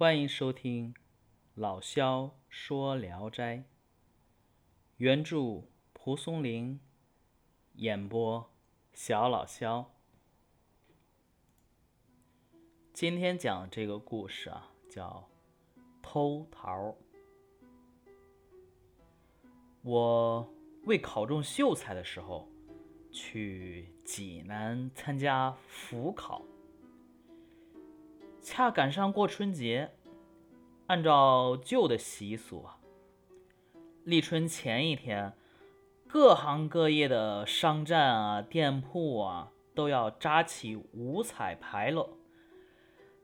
欢迎收听老萧说《聊斋》，原著蒲松龄，演播小老萧。今天讲这个故事啊，叫偷桃。我未考中秀才的时候，去济南参加府考。恰赶上过春节，按照旧的习俗啊，立春前一天，各行各业的商站啊、店铺啊，都要扎起五彩牌楼，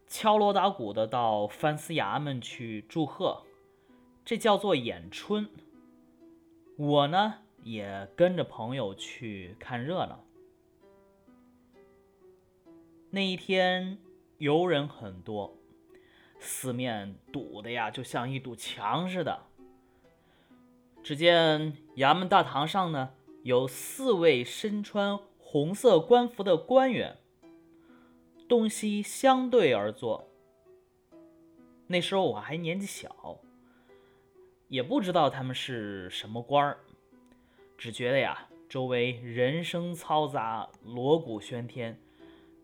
敲锣打鼓的到藩司衙门去祝贺，这叫做演春。我呢，也跟着朋友去看热闹。那一天。游人很多，四面堵的呀，就像一堵墙似的。只见衙门大堂上呢，有四位身穿红色官服的官员，东西相对而坐。那时候我还年纪小，也不知道他们是什么官儿，只觉得呀，周围人声嘈杂，锣鼓喧天，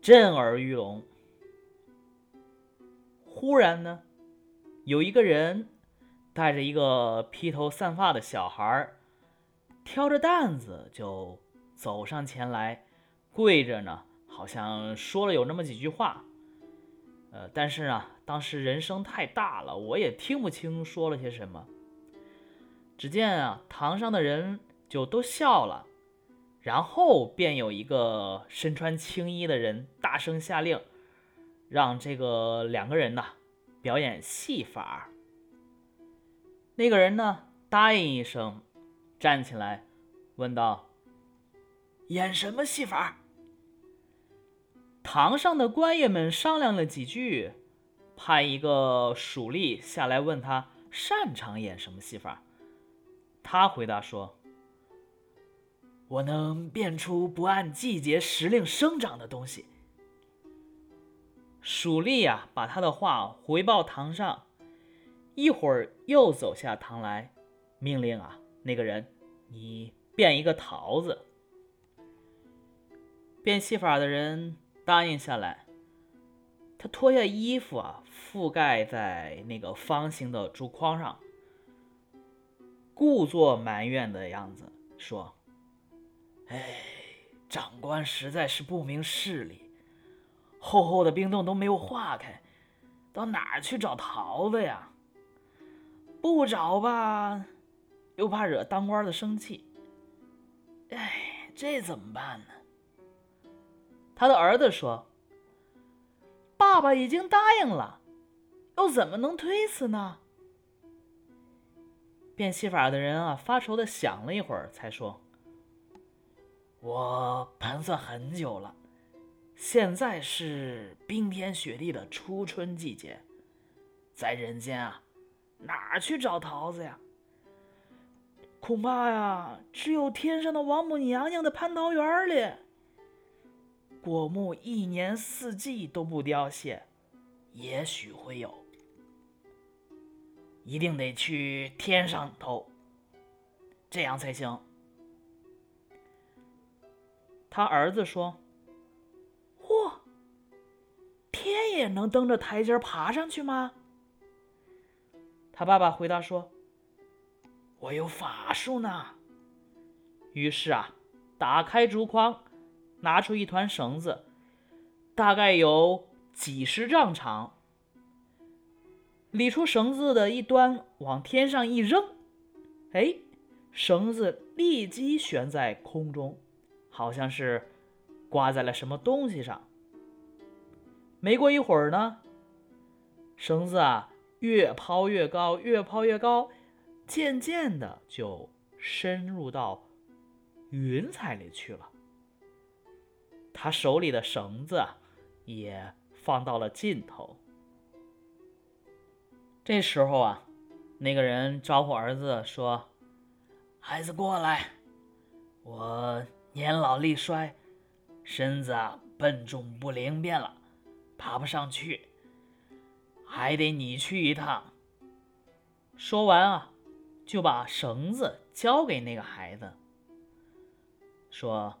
震耳欲聋。忽然呢，有一个人带着一个披头散发的小孩，挑着担子就走上前来，跪着呢，好像说了有那么几句话。呃，但是啊，当时人声太大了，我也听不清说了些什么。只见啊，堂上的人就都笑了，然后便有一个身穿青衣的人大声下令。让这个两个人呢表演戏法。那个人呢答应一声，站起来问道：“演什么戏法？”堂上的官爷们商量了几句，派一个属吏下来问他擅长演什么戏法。他回答说：“我能变出不按季节时令生长的东西。”蜀吏呀，把他的话回报堂上，一会儿又走下堂来，命令啊，那个人，你变一个桃子。变戏法的人答应下来，他脱下衣服啊，覆盖在那个方形的竹筐上，故作埋怨的样子说：“哎，长官实在是不明事理。”厚厚的冰冻都没有化开，到哪儿去找桃子呀？不找吧，又怕惹当官的生气。哎，这怎么办呢？他的儿子说：“爸爸已经答应了，又怎么能推辞呢？”变戏法的人啊，发愁的想了一会儿，才说：“我盘算很久了。”现在是冰天雪地的初春季节，在人间啊，哪去找桃子呀？恐怕呀，只有天上的王母娘娘的蟠桃园里。果木一年四季都不凋谢，也许会有。一定得去天上偷，这样才行。他儿子说。天也能蹬着台阶爬上去吗？他爸爸回答说：“我有法术呢。”于是啊，打开竹筐，拿出一团绳子，大概有几十丈长，理出绳子的一端往天上一扔，哎，绳子立即悬在空中，好像是挂在了什么东西上。没过一会儿呢，绳子啊越抛越高，越抛越高，渐渐的就深入到云彩里去了。他手里的绳子也放到了尽头。这时候啊，那个人招呼儿子说：“孩子过来，我年老力衰，身子啊笨重不灵便了。”爬不上去，还得你去一趟。说完啊，就把绳子交给那个孩子，说：“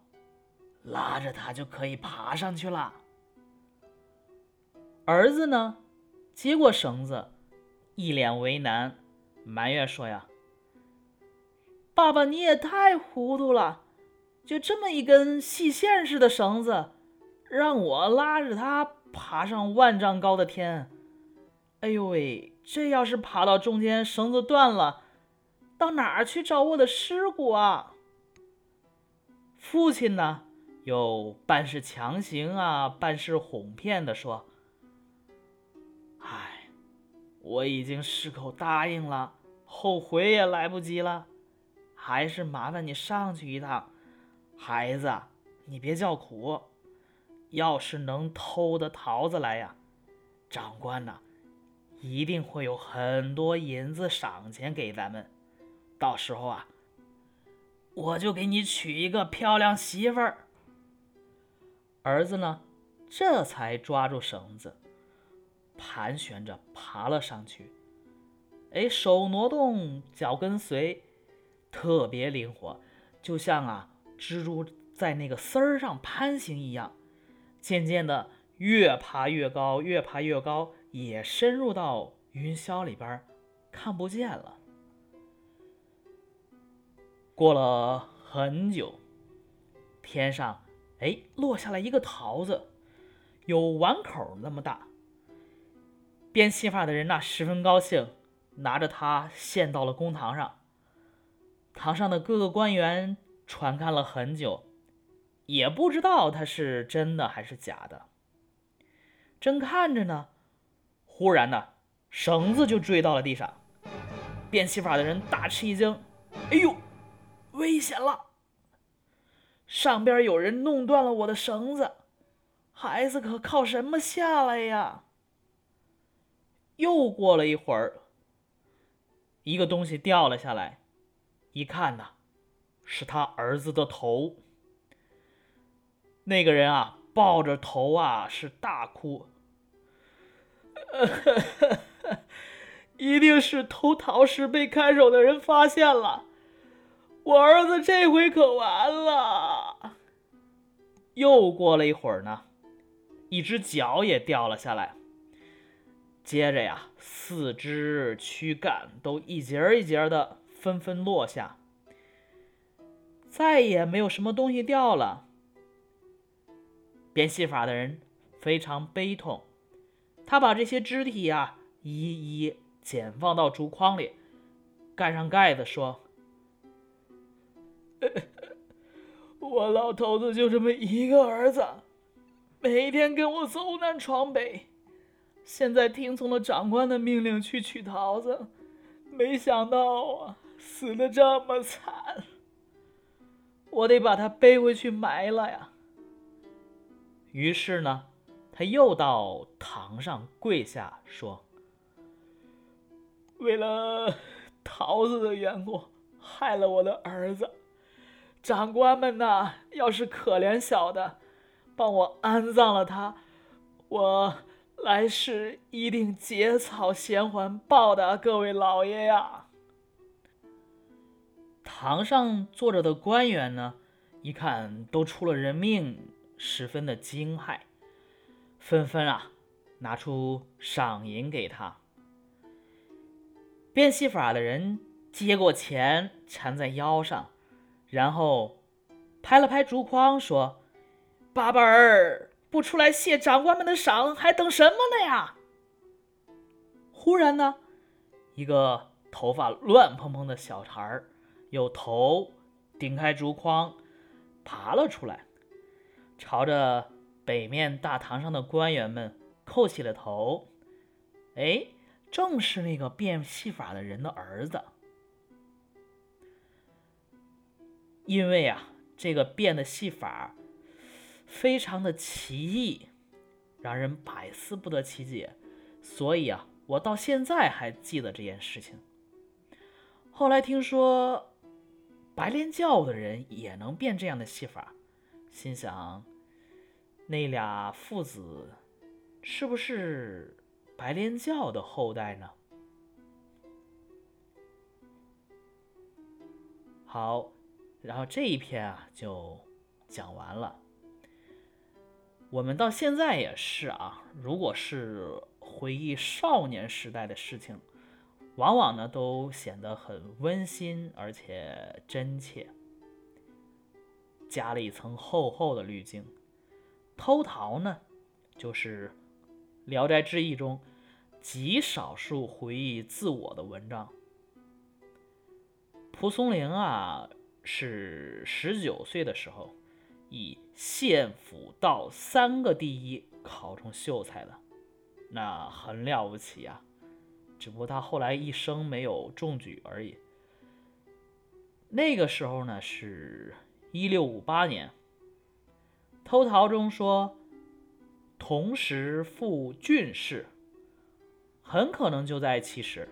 拉着他就可以爬上去了。”儿子呢，接过绳子，一脸为难，埋怨说：“呀，爸爸你也太糊涂了，就这么一根细线似的绳子，让我拉着他爬上万丈高的天。哎呦喂，这要是爬到中间绳子断了，到哪儿去找我的尸骨啊？”父亲呢，又半是强行啊，半是哄骗的说。哎我已经矢口答应了，后悔也来不及了。还是麻烦你上去一趟，孩子，你别叫苦。要是能偷的桃子来呀，长官呐，一定会有很多银子赏钱给咱们。到时候啊，我就给你娶一个漂亮媳妇儿。儿子呢，这才抓住绳子。盘旋着爬了上去，哎，手挪动，脚跟随，特别灵活，就像啊蜘蛛在那个丝儿上攀行一样。渐渐的，越爬越高，越爬越高，也深入到云霄里边，看不见了。过了很久，天上哎落下来一个桃子，有碗口那么大。变戏法的人呐，十分高兴，拿着它献到了公堂上。堂上的各个官员传看了很久，也不知道它是真的还是假的。正看着呢，忽然呢，绳子就坠到了地上。变戏法的人大吃一惊：“哎呦，危险了！上边有人弄断了我的绳子，孩子可靠什么下来呀？”又过了一会儿，一个东西掉了下来，一看呐，是他儿子的头。那个人啊，抱着头啊，是大哭，一定是偷桃时被看守的人发现了，我儿子这回可完了。又过了一会儿呢，一只脚也掉了下来。接着呀，四肢躯干都一节一节的纷纷落下，再也没有什么东西掉了。变戏法的人非常悲痛，他把这些肢体呀一一捡放到竹筐里，盖上盖子，说：“ 我老头子就这么一个儿子，每天跟我走南闯北。”现在听从了长官的命令去取桃子，没想到啊，死的这么惨。我得把他背回去埋了呀。于是呢，他又到堂上跪下说：“为了桃子的缘故，害了我的儿子，长官们呐，要是可怜小的，帮我安葬了他，我。”来世一定结草衔环报答各位老爷呀！堂上坐着的官员呢，一看都出了人命，十分的惊骇，纷纷啊拿出赏银给他。变戏法的人接过钱缠在腰上，然后拍了拍竹筐说：“八本儿。”不出来谢长官们的赏，还等什么呢呀？忽然呢，一个头发乱蓬蓬的小孩儿，有头顶开竹筐，爬了出来，朝着北面大堂上的官员们叩起了头。哎，正是那个变戏法的人的儿子。因为啊，这个变的戏法。非常的奇异，让人百思不得其解，所以啊，我到现在还记得这件事情。后来听说白莲教的人也能变这样的戏法，心想那俩父子是不是白莲教的后代呢？好，然后这一篇啊就讲完了。我们到现在也是啊，如果是回忆少年时代的事情，往往呢都显得很温馨而且真切，加了一层厚厚的滤镜。偷桃呢，就是《聊斋志异》中极少数回忆自我的文章。蒲松龄啊，是十九岁的时候以县府道三个第一考中秀才的，那很了不起啊！只不过他后来一生没有中举而已。那个时候呢，是一六五八年。偷桃中说，同时赴郡士，很可能就在其时。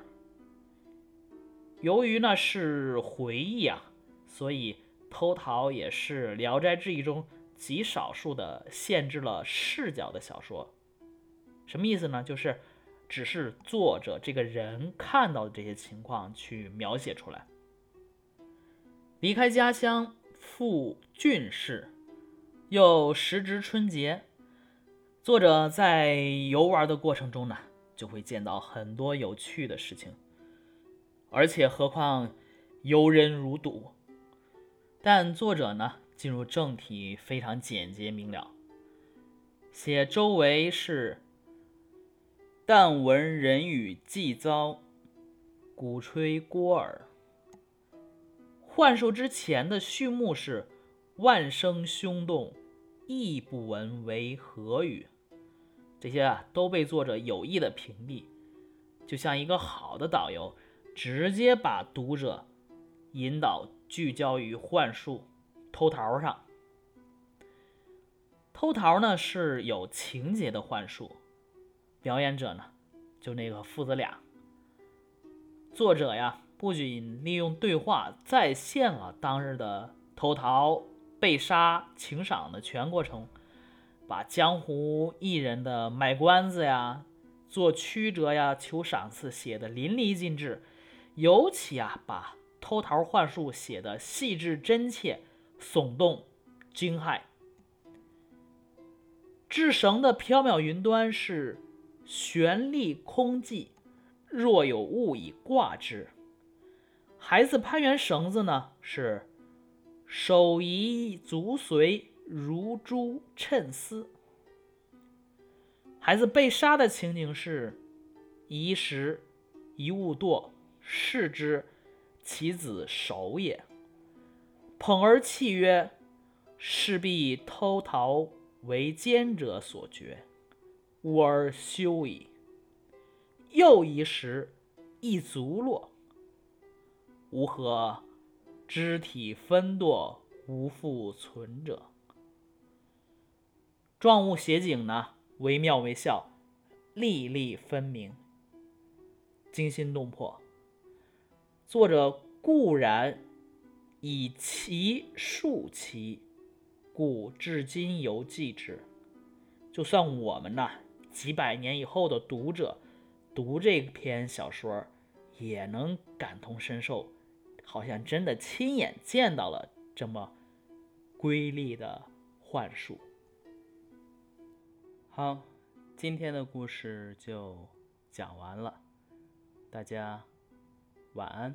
由于呢是回忆啊，所以偷桃也是《聊斋志异》中极少数的限制了视角的小说。什么意思呢？就是只是作者这个人看到的这些情况去描写出来。离开家乡赴郡士，又时值春节，作者在游玩的过程中呢，就会见到很多有趣的事情。而且，何况游人如堵。但作者呢，进入正题非常简洁明了，写周围是“但闻人语既遭，鼓吹郭耳”。幻术之前的序幕是“万声凶动，亦不闻为何语”。这些啊，都被作者有意的屏蔽，就像一个好的导游。直接把读者引导聚焦于幻术偷桃上。偷桃呢是有情节的幻术，表演者呢就那个父子俩。作者呀不仅利用对话再现了当日的偷桃、被杀、请赏的全过程，把江湖艺人的卖关子呀、做曲折呀、求赏赐写得淋漓尽致。尤其啊，把偷桃幻术写的细致真切、耸动惊骇。制绳的缥缈云端是悬立空寂，若有物以挂之。孩子攀援绳子呢，是手移足随，如珠衬丝。孩子被杀的情景是一时一物堕。视之，其子守也。捧而泣曰：“势必偷桃为奸者所决，吾儿休矣。”又一时，一足落。吾何肢体分堕，无复存者。状物写景呢，惟妙惟肖，粒粒分明，惊心动魄。作者固然以其述其，故至今犹记之。就算我们呐几百年以后的读者读这篇小说，也能感同身受，好像真的亲眼见到了这么瑰丽的幻术。好，今天的故事就讲完了，大家。晚安。